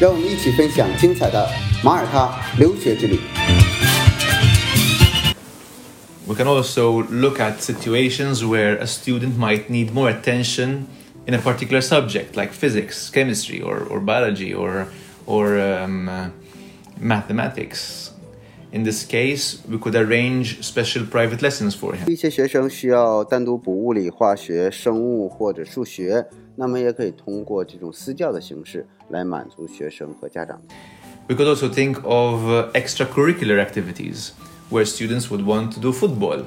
让我们一起分享精彩的马耳他留学之旅。 We can also look at situations where a student might need more attention in a particular subject, like physics, chemistry, or, or biology, or, or um, uh, mathematics. In this case, we could arrange special private lessons for him. 一些学生需要单独补物理、化学、生物或者数学，那么也可以通过这种私教的形式来满足学生和家长。 We could also think of uh, extracurricular activities where students would want to do football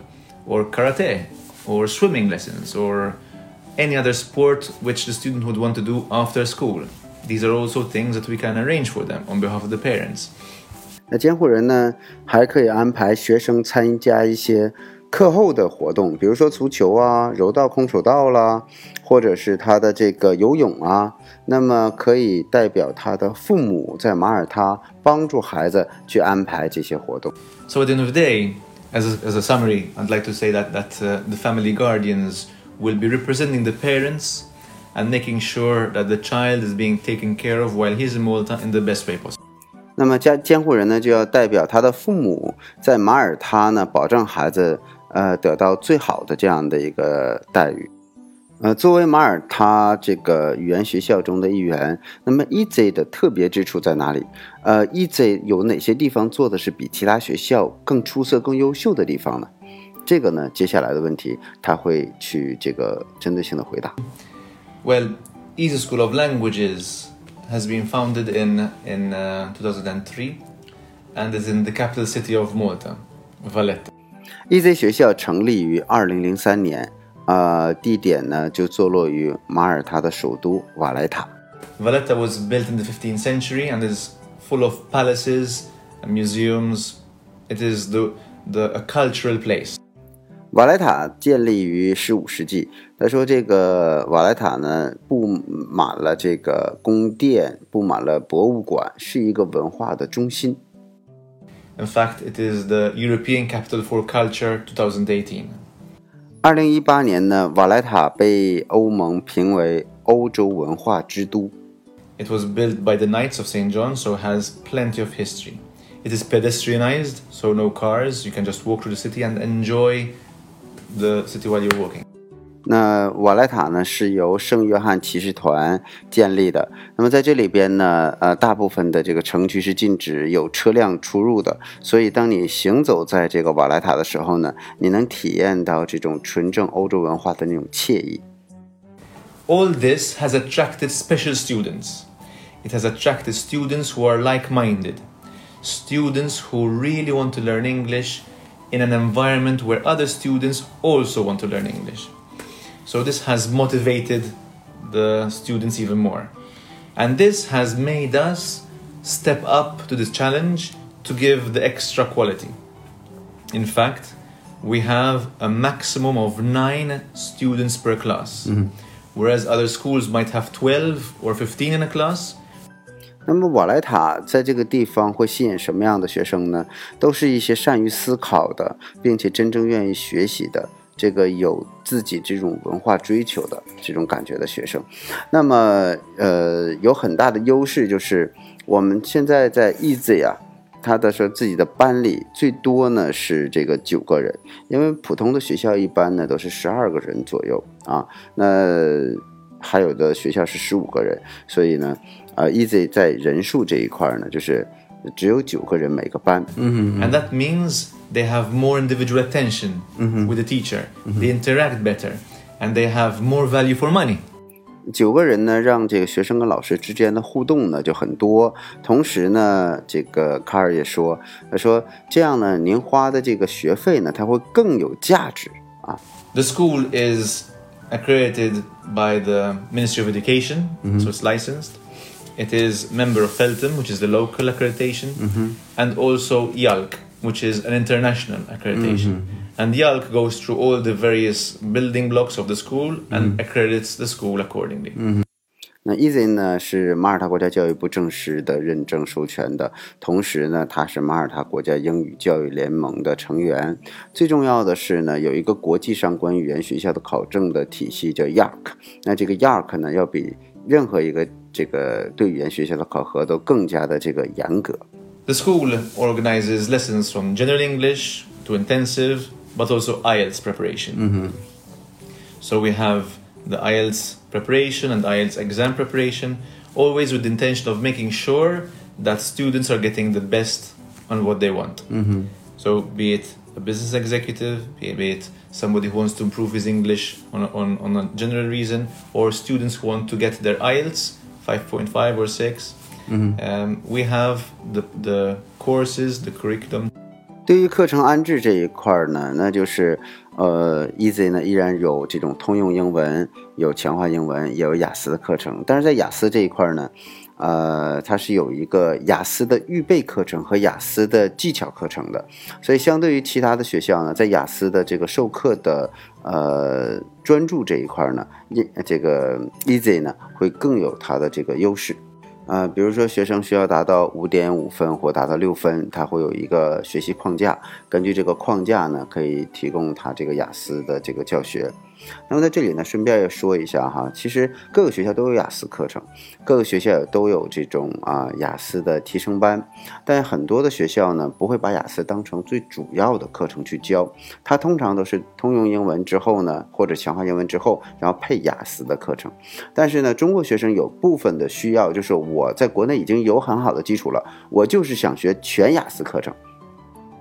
or karate or swimming lessons or any other sport which the student would want to do after school. These are also things that we can arrange for them on behalf of the parents. 那监护人呢，还可以安排学生参加一些课后的活动，比如说足球啊、柔道、空手道啦，或者是他的这个游泳啊。那么可以代表他的父母在马耳他帮助孩子去安排这些活动。So at the end of the day, as a, as a summary, I'd like to say that, that uh, the family guardians will be representing the parents and making sure that the child is being taken care of while he's in Malta in the best way possible. 那么家监护人呢，就要代表他的父母在马耳他呢，保证孩子呃得到最好的这样的一个待遇。呃，作为马耳他这个语言学校中的一员，那么 EZ 的特别之处在哪里？呃，EZ 有哪些地方做的是比其他学校更出色、更优秀的地方呢？这个呢，接下来的问题他会去这个针对性的回答。Well, Easy School of Languages has been founded in in uh, 2003 and is in the capital city of Malta, Valletta. EZ 学校成立于二零零三年，呃，地点呢就坐落于马耳他的首都瓦莱塔。 Valletta was built in the 15th century and is full of palaces and museums. It is the the a cultural place. 瓦莱塔建立于十五世纪。他说，这个瓦莱塔呢，布满了这个宫殿，布满了博物馆，是一个文化的中心。 In fact, it is the European Capital for Culture 2018. 二零一八年呢，瓦莱塔被欧盟评为欧洲文化之都。 It was built by the Knights of St. John, so it has plenty of history. It is pedestrianized, so no cars. You can just walk through the city and enjoy the city while you're walking. 那瓦莱塔呢是由圣约翰骑士团建立的。那么在这里边呢，呃，大部分的这个城区是禁止有车辆出入的。所以当你行走在这个瓦莱塔的时候呢，你能体验到这种纯正欧洲文化的那种惬意。 All this has attracted special students. It has attracted students who are like minded, students who really want to learn English in an environment where other students also want to learn English. So, this has motivated the students even more. And this has made us step up to this challenge to give the extra quality. In fact, we have a maximum of nine students per class, mm-hmm. whereas other schools might have 12 or 15 in a class. 那么瓦莱塔在这个地方会吸引什么样的学生呢？都是一些善于思考的，并且真正愿意学习的，这个有自己这种文化追求的这种感觉的学生。那么，呃，有很大的优势就是我们现在在 Easy 啊，他的说自己的班里最多呢是这个九个人，因为普通的学校一般呢都是十二个人左右啊，那还有的学校是十五个人，所以呢，呃，Easy 在人数这一块儿呢，就是只有九个人每个班，嗯 And that means they have more individual attention with the teacher, they interact better, and they have more value for money. 九个人呢，让这个学生跟老师之间的互动呢就很多。同时呢，这个卡尔也说，他说这样呢，您花的这个学费呢，它会更有价值啊。The school is accredited by the Ministry of Education, so it's licensed. It is member of Feltham, which is the local accreditation, and also YALC, which is an international accreditation. And YALC goes through all the various building blocks of the school and accredits the school accordingly. 那 Easy 呢是马耳他国家教育部正式的认证授权的，同时呢，它是马耳他国家英语教育联盟的成员。最重要的是呢，有一个国际上关于语言学校的考证的体系叫 YARC。那这个 YARC 呢，要比任何一个 这个对语言学校的考核都更加的这个严格。 The school organizes lessons from general English to intensive, but also IELTS preparation. So we have the IELTS preparation and IELTS exam preparation, always with the intention of making sure that students are getting the best on what they want. So be it a business executive, be be it somebody who wants to improve his English on a, on, on a general reason, or students who want to get their IELTS 5.5 or 6. Um, we have the, the courses, the curriculum 对于课程安置这一块儿呢，那就是呃，Easy 呢依然有这种通用英文，有强化英文，也有雅思的课程。但是在雅思这一块儿呢， 呃，它是有一个雅思的预备课程和雅思的技巧课程的。所以相对于其他的学校呢，在雅思的这个授课的呃专注这一块呢，一这个 Easy 呢会更有它的这个优势。啊、比如说学生需要达到五点五分或达到六分，他会有一个学习框架，根据这个框架呢，可以提供他这个雅思的这个教学。那么在这里呢，顺便要说一下哈，其实各个学校都有雅思课程，各个学校都有这种啊雅思的提升班，但很多的学校呢不会把雅思当成最主要的课程去教，它通常都是通用英文之后呢，或者强化英文之后，然后配雅思的课程。但是呢，中国学生有部分的需要，就是我在国内已经有很好的基础了，我就是想学全雅思课程。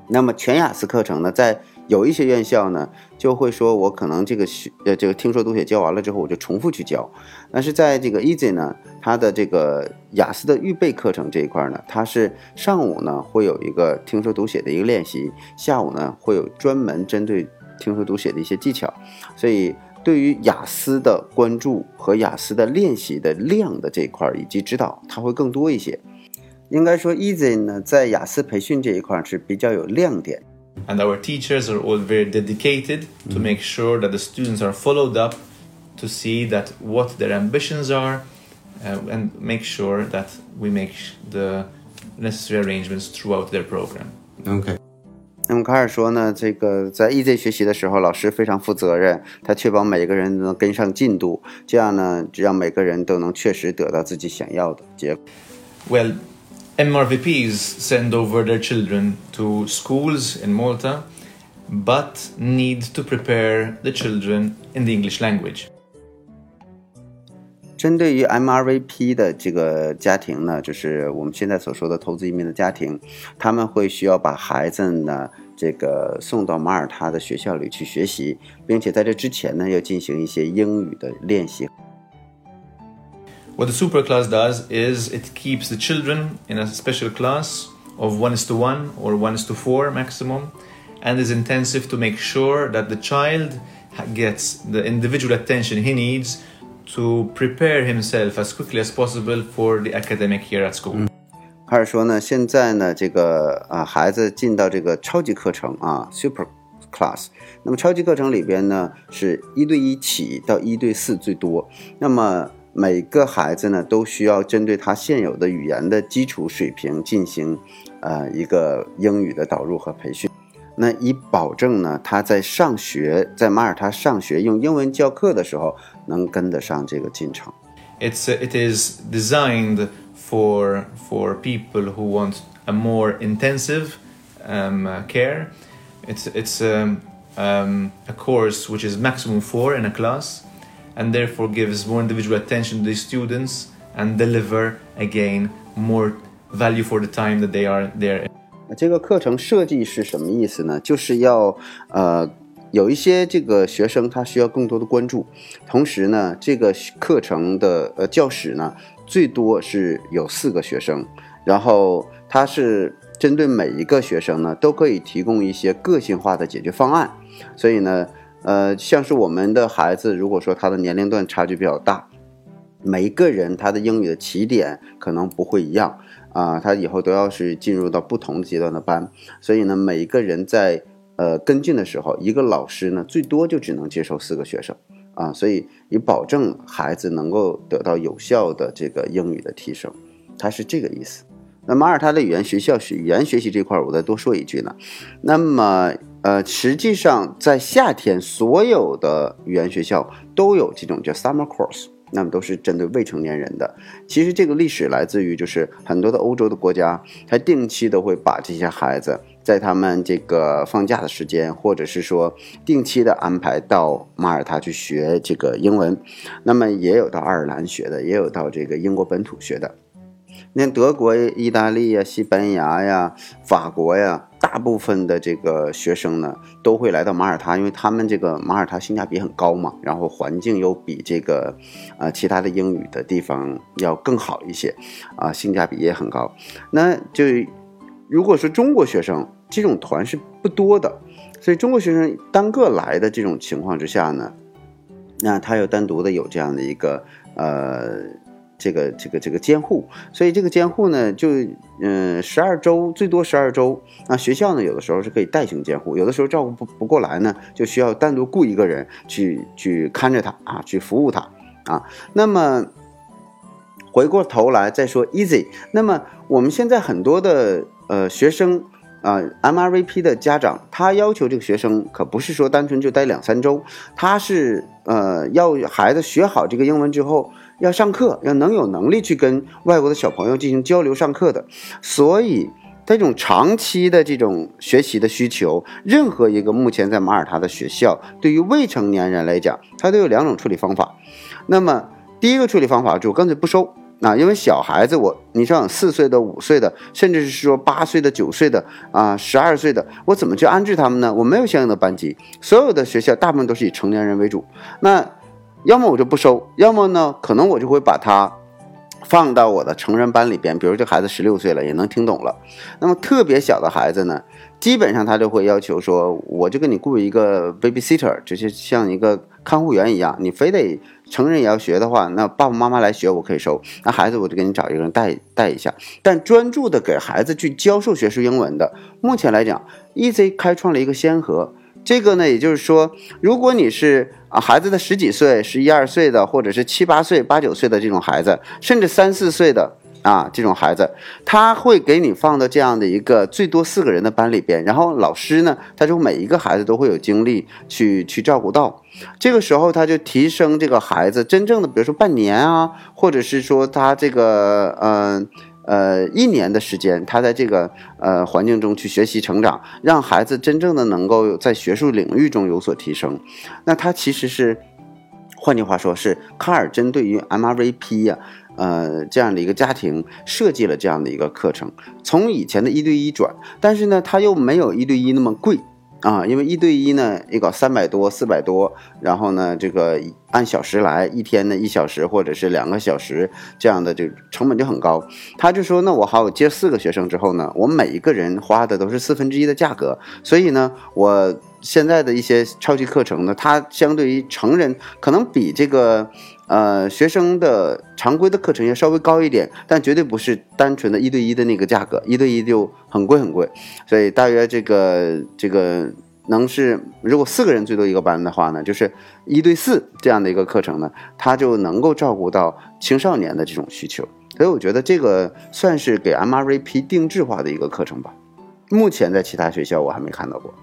那么全雅思课程呢，在有一些院校呢，就会说我可能这个学呃这个听说读写教完了之后，我就重复去教。但是在这个 Easy 呢，它的这个雅思的预备课程这一块呢，它是上午呢会有一个听说读写的一个练习，下午呢会有专门针对听说读写的一些技巧，所以。对于雅思的关注和雅思的练习的量的这一块以及指导，它会更多一些。应该说，Easy 呢在雅思培训这一块儿是比较有亮点。 and our teachers are all very dedicated to make sure that the students are followed up to see that what their ambitions are uh, and make sure that we make the necessary arrangements throughout their program. OK。那么卡尔说呢，这个在 Easy 学习的时候，老师非常负责任，他确保每个人都能跟上进度，这样呢，让每个人都能确实得到自己想要的结果。 Well, MRVPs send over their children to schools in Malta, but need to prepare the children in the English language. 针对于 MRVP 的这个家庭呢，就是我们现在所说的投资移民的家庭，他们会需要把孩子呢这个送到马耳他的学校里去学习，并且在这之前呢要进行一些英语的练习。 What the super class does is it keeps the children in a special class of 1 is to 1 or 1 is to 4 maximum and is intensive to make sure that the child ha- gets the individual attention he needs to prepare himself as quickly as possible for the academic year at school. 卡尔说呢，现在呢，这个啊孩子进到这个超级课程啊 Super Class，那么超级课程里边呢是一对一起到一对四最多，那么 每个孩子呢都需要针对他现有的语言的基础水平进行呃一个英语的导入和培训。那以保证呢，他在上学，在马耳他上学用英文教课的时候，能跟得上这个进程。 It's uh, it is designed for for people who want a more intensive um, uh, care. It's it's um, um, a course which is maximum four in a class, And therefore gives more individual attention to the students and deliver again more value for the time that they are there. 这个课程设计是什么意思呢？就是要呃有一些这个学生他需要更多的关注，同时呢，这个课程的呃教室呢最多是有四个学生，然后他是针对每一个学生呢都可以提供一些个性化的解决方案，所以呢，呃，像是我们的孩子，如果说他的年龄段差距比较大。每一个人他的英语的起点可能不会一样啊，他以后都要是进入到不同阶段的班，所以呢，每一个人在呃跟进的时候，一个老师呢最多就只能接受四个学生啊，所以以保证孩子能够得到有效的这个英语的提升，它是这个意思。那马耳他的语言学校语言学习这块，我再多说一句呢。那么，呃，实际上在夏天，所有的语言学校都有这种叫 summer course，那么都是针对未成年人的。其实这个历史来自于就是很多的欧洲的国家，它定期的会把这些孩子在他们这个放假的时间，或者是说定期的安排到马耳他去学这个英文。那么也有到爱尔兰学的，也有到这个英国本土学的。那德国、意大利呀、西班牙呀、法国呀，大部分的这个学生呢，都会来到马耳他，因为他们这个马耳他性价比很高嘛，然后环境又比这个，呃，其他的英语的地方要更好一些，啊，性价比也很高。那就如果说中国学生这种团是不多的，所以中国学生单个来的这种情况之下呢，那他又单独的有这样的一个，呃。这个这个这个监护，所以这个监护呢，就嗯，十二周最多十二周。那学校呢，有的时候是可以代行监护，有的时候照顾不不过来呢，就需要单独雇一个人去去看着他啊，去服务他啊。那么回过头来再说 easy，那么我们现在很多的呃学生啊，MRVP 的家长，他要求这个学生可不是说单纯就待两三周，他是呃要孩子学好这个英文之后。要上课，要能有能力去跟外国的小朋友进行交流上课的，所以这种长期的这种学习的需求，任何一个目前在马耳他的学校，对于未成年人来讲，它都有两种处理方法。那么第一个处理方法就干脆不收啊，因为小孩子我你像四岁的、五岁的，甚至是说八岁的、九岁的啊、十二岁的，我怎么去安置他们呢？我没有相应的班级，所有的学校大部分都是以成年人为主。那要么我就不收，要么呢，可能我就会把他放到我的成人班里边。比如这孩子十六岁了，也能听懂了。那么特别小的孩子呢，基本上他就会要求说，我就给你雇一个 babysitter，就是像一个看护员一样。你非得成人也要学的话，那爸爸妈妈来学我可以收，那孩子我就给你找一个人带带一下。但专注的给孩子去教授学术英文的，目前来讲，EZ 开创了一个先河。这个呢，也就是说，如果你是啊孩子的十几岁、十一二岁的，或者是七八岁、八九岁的这种孩子，甚至三四岁的啊这种孩子，他会给你放到这样的一个最多四个人的班里边，然后老师呢，他就每一个孩子都会有精力去去照顾到，这个时候他就提升这个孩子真正的，比如说半年啊，或者是说他这个嗯。呃一年的时间，他在这个呃环境中去学习成长，让孩子真正的能够在学术领域中有所提升。那他其实是，换句话说，是卡尔针对于 MRVP 呀，呃这样的一个家庭设计了这样的一个课程，从以前的一对一转，但是呢，他又没有一对一那么贵。啊，因为一对一呢，一搞三百多、四百多，然后呢，这个按小时来，一天呢一小时或者是两个小时这样的，就成本就很高。他就说，那我好接四个学生之后呢，我每一个人花的都是四分之一的价格，所以呢，我现在的一些超级课程呢，它相对于成人可能比这个。呃，学生的常规的课程要稍微高一点，但绝对不是单纯的一对一的那个价格，一对一就很贵很贵。所以大约这个这个能是，如果四个人最多一个班的话呢，就是一对四这样的一个课程呢，它就能够照顾到青少年的这种需求。所以我觉得这个算是给 MRVP 定制化的一个课程吧。目前在其他学校我还没看到过。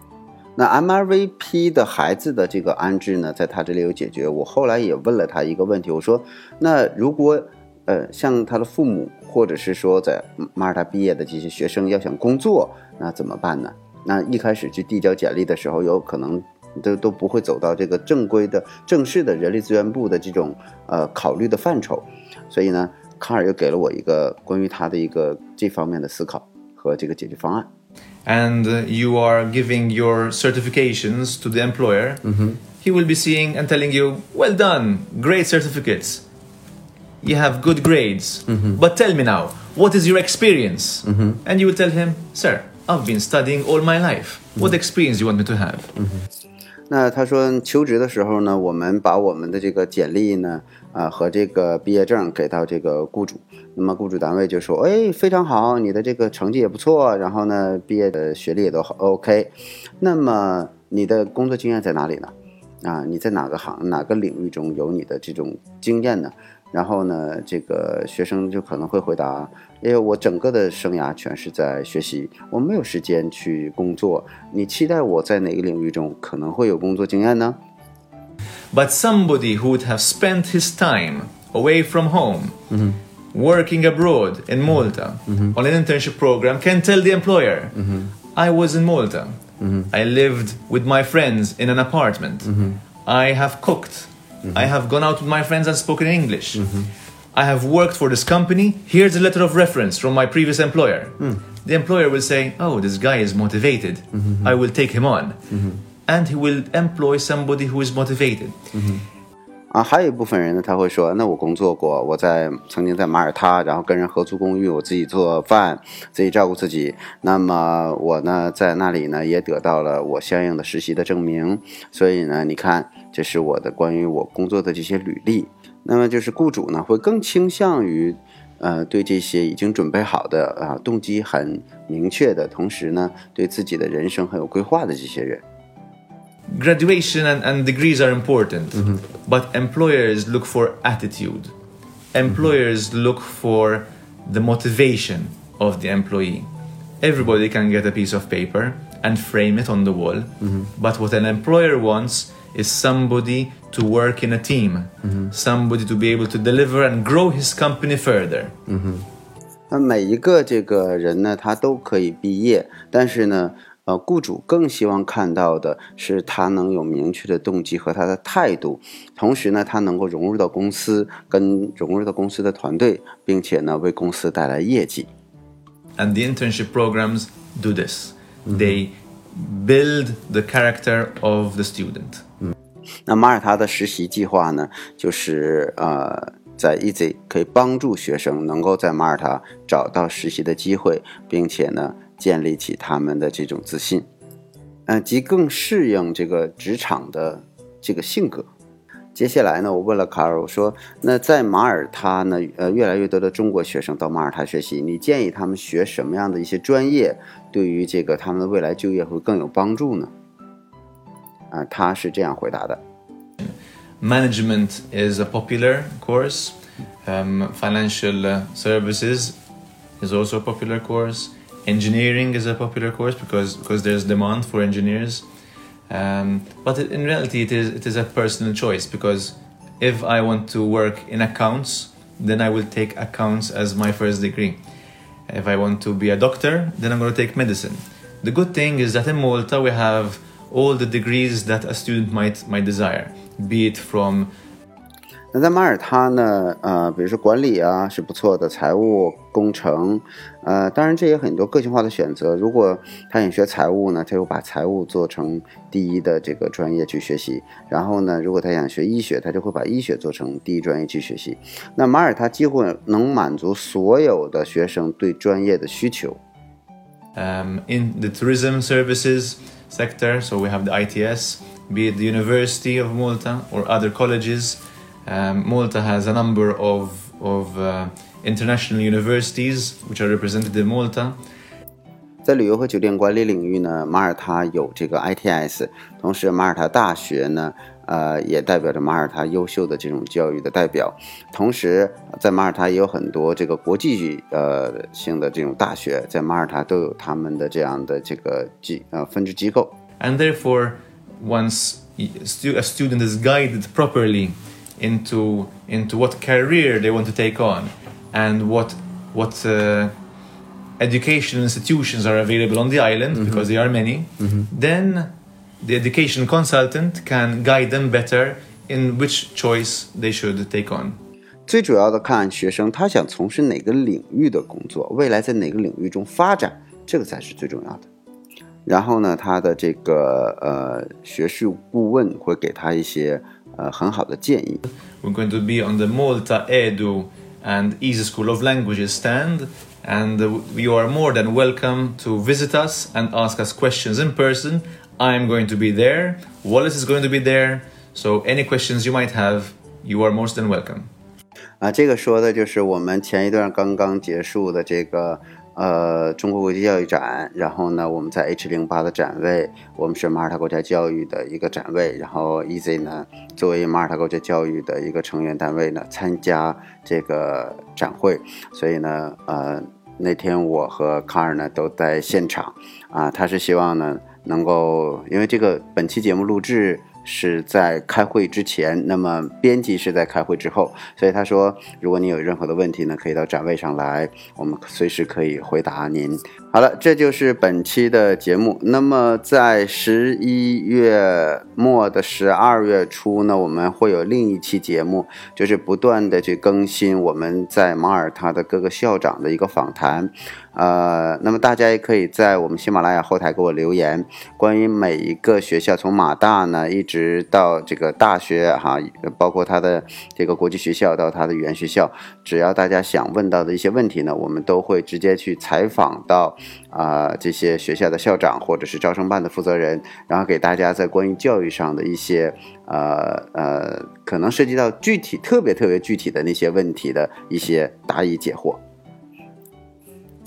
那 MRVP 的孩子的这个安置呢，在他这里有解决。我后来也问了他一个问题，我说：那如果呃像他的父母，或者是说在马耳他毕业的这些学生要想工作，那怎么办呢？那一开始去递交简历的时候，有可能都都不会走到这个正规的、正式的人力资源部的这种呃考虑的范畴。所以呢，卡尔又给了我一个关于他的一个这方面的思考和这个解决方案。and you are giving your certifications to the employer, mm-hmm. he will be seeing and telling you, Well done, great certificates. You have good grades. Mm-hmm. But tell me now, what is your experience? Mm-hmm. And you will tell him, Sir, I've been studying all my life. What experience do you want me to have? 那他说求职的时候呢，我们把我们的这个简历呢， 啊和这个毕业证给到这个雇主，那么雇主单位就说，哎，非常好，你的这个成绩也不错，然后呢，毕业的学历也都好 OK，那么你的工作经验在哪里呢？啊，你在哪个行哪个领域中有你的这种经验呢？然后呢，这个学生就可能会回答：，因为我整个的生涯全是在学习，我没有时间去工作。你期待我在哪个领域中可能会有工作经验呢？But somebody who would have spent his time away from home, working abroad in Malta on an internship program can tell the employer, I was in Malta. I lived with my friends in an apartment. I have cooked. I have gone out with my friends and spoken English. I have worked for this company. Here's a letter of reference from my previous employer. The employer will say, Oh, this guy is motivated. I will take him on. And he will employ somebody who is motivated. 嗯啊，还有一部分人呢，他会说，那我工作过，我在曾经在马耳他，然后跟人合租公寓，我自己做饭，自己照顾自己。那么我呢，在那里呢，也得到了我相应的实习的证明。所以呢，你看，这是我的关于我工作的这些履历。那么就是雇主呢，会更倾向于，呃，对这些已经准备好的啊，动机很明确的，同时呢，对自己的人生很有规划的这些人。graduation and, and degrees are important, mm-hmm. but employers look for attitude. Employers mm-hmm. look for the motivation of the employee. Everybody can get a piece of paper and frame it on the wall, mm-hmm. but what an employer wants is somebody to work in a team, somebody to be able to deliver and grow his company further. 那每一个这个人呢，他都可以毕业，但是呢， 呃，雇主更希望看到的是他能有明确的动机和他的态度，同时呢，他能够融入到公司，跟融入到公司的团队，并且呢，为公司带来业绩。And the internship programs do this. They build the character of the student. 嗯，那马耳他的实习计划呢，就是呃，在 Easy 可以帮助学生能够在马耳他找到实习的机会，并且呢。建立起他们的这种自信，嗯，及更适应这个职场的这个性格。接下来呢，我问了卡尔，我说：“那在马耳他呢，呃，越来越多的中国学生到马耳他学习，你建议他们学什么样的一些专业，对于这个他们的未来就业会更有帮助呢？”啊，他是这样回答的：“Management is a popular course. Um, financial services is also a popular course.” Engineering is a popular course because because there's demand for engineers. Um, but in reality it is it is a personal choice because if I want to work in accounts then I will take accounts as my first degree. If I want to be a doctor then I'm going to take medicine. The good thing is that in Malta we have all the degrees that a student might might desire be it from 那在马耳他呢？呃，比如说管理啊是不错的，财务、工程，呃，当然这也很多个性化的选择。如果他想学财务呢，他就把财务做成第一的这个专业去学习。然后呢，如果他想学医学，他就会把医学做成第一专业去学习。那马耳他几乎能满足所有的学生对专业的需求。Um, in the tourism services sector, so we have the ITS, be it the University of Malta or other colleges. Um, Malta has a number of, of uh, international universities which are represented in Malta. 在旅游和酒店管理领域呢，马耳他有这个 ITS，同时马耳他大学呢，呃，也代表着马耳他优秀的这种教育的代表。同时，在马耳他也有很多这个国际呃性的这种大学，在马耳他都有他们的这样的这个机呃分支机构。And therefore, once a student is guided properly into into what career they want to take on and what what uh, education institutions are available on the island mm-hmm. because there are many mm-hmm. then the education consultant can guide them better in which choice they should take on 最主要的看学生他想从事哪个领域的工作，未来在哪个领域中发展，这个才是最重要的。然后呢，他的这个呃学术顾问会给他一些 呃很好的建议。We're going to be on the Malta Edu and Easy School of Languages stand, and you are more than welcome to visit us and ask us questions in person. I'm going to be there. Wallace is going to be there. So any questions you might have, you are most than welcome. 啊，这个说的就是我们前一段刚刚结束的这个 呃中国国际教育展，然后呢，我们在 H 零八的展位，我们是马耳他国家教育的一个展位，然后 Easy 呢作为马耳他国家教育的一个成员单位呢，参加这个展会，所以呢，呃，那天我和卡尔呢都在现场，啊，他是希望呢能够，因为这个本期节目录制。是在开会之前，那么编辑是在开会之后，所以他说，如果你有任何的问题呢，可以到展位上来，我们随时可以回答您。好了，这就是本期的节目。那么在十一月末的十二月初呢，我们会有另一期节目，就是不断的去更新我们在马耳他的各个校长的一个访谈。呃，那么大家也可以在我们喜马拉雅后台给我留言，关于每一个学校，从马大呢一直到这个大学哈，包括它的这个国际学校到它的语言学校，只要大家想问到的一些问题呢，我们都会直接去采访到啊这些学校的校长或者是招生办的负责人，然后给大家在关于教育上的一些呃呃可能涉及到具体特别特别具体的那些问题的一些答疑解惑。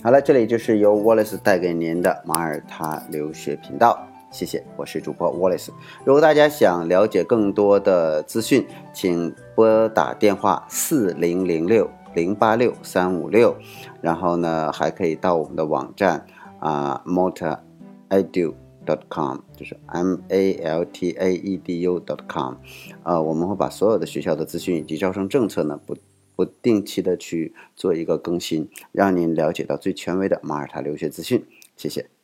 好了，这里就是由 Wallace 带给您的马耳他留学频道，谢谢，我是主播 Wallace。如果大家想了解更多的资讯，请拨打电话四零零六零八六三五六，然后呢，还可以到我们的网站啊 maltaedu.com，就是 M A L T A E D U.com，呃，我们会把所有的学校的资讯以及招生政策呢不。不定期的去做一个更新，让您了解到最权威的马耳他留学资讯。谢谢。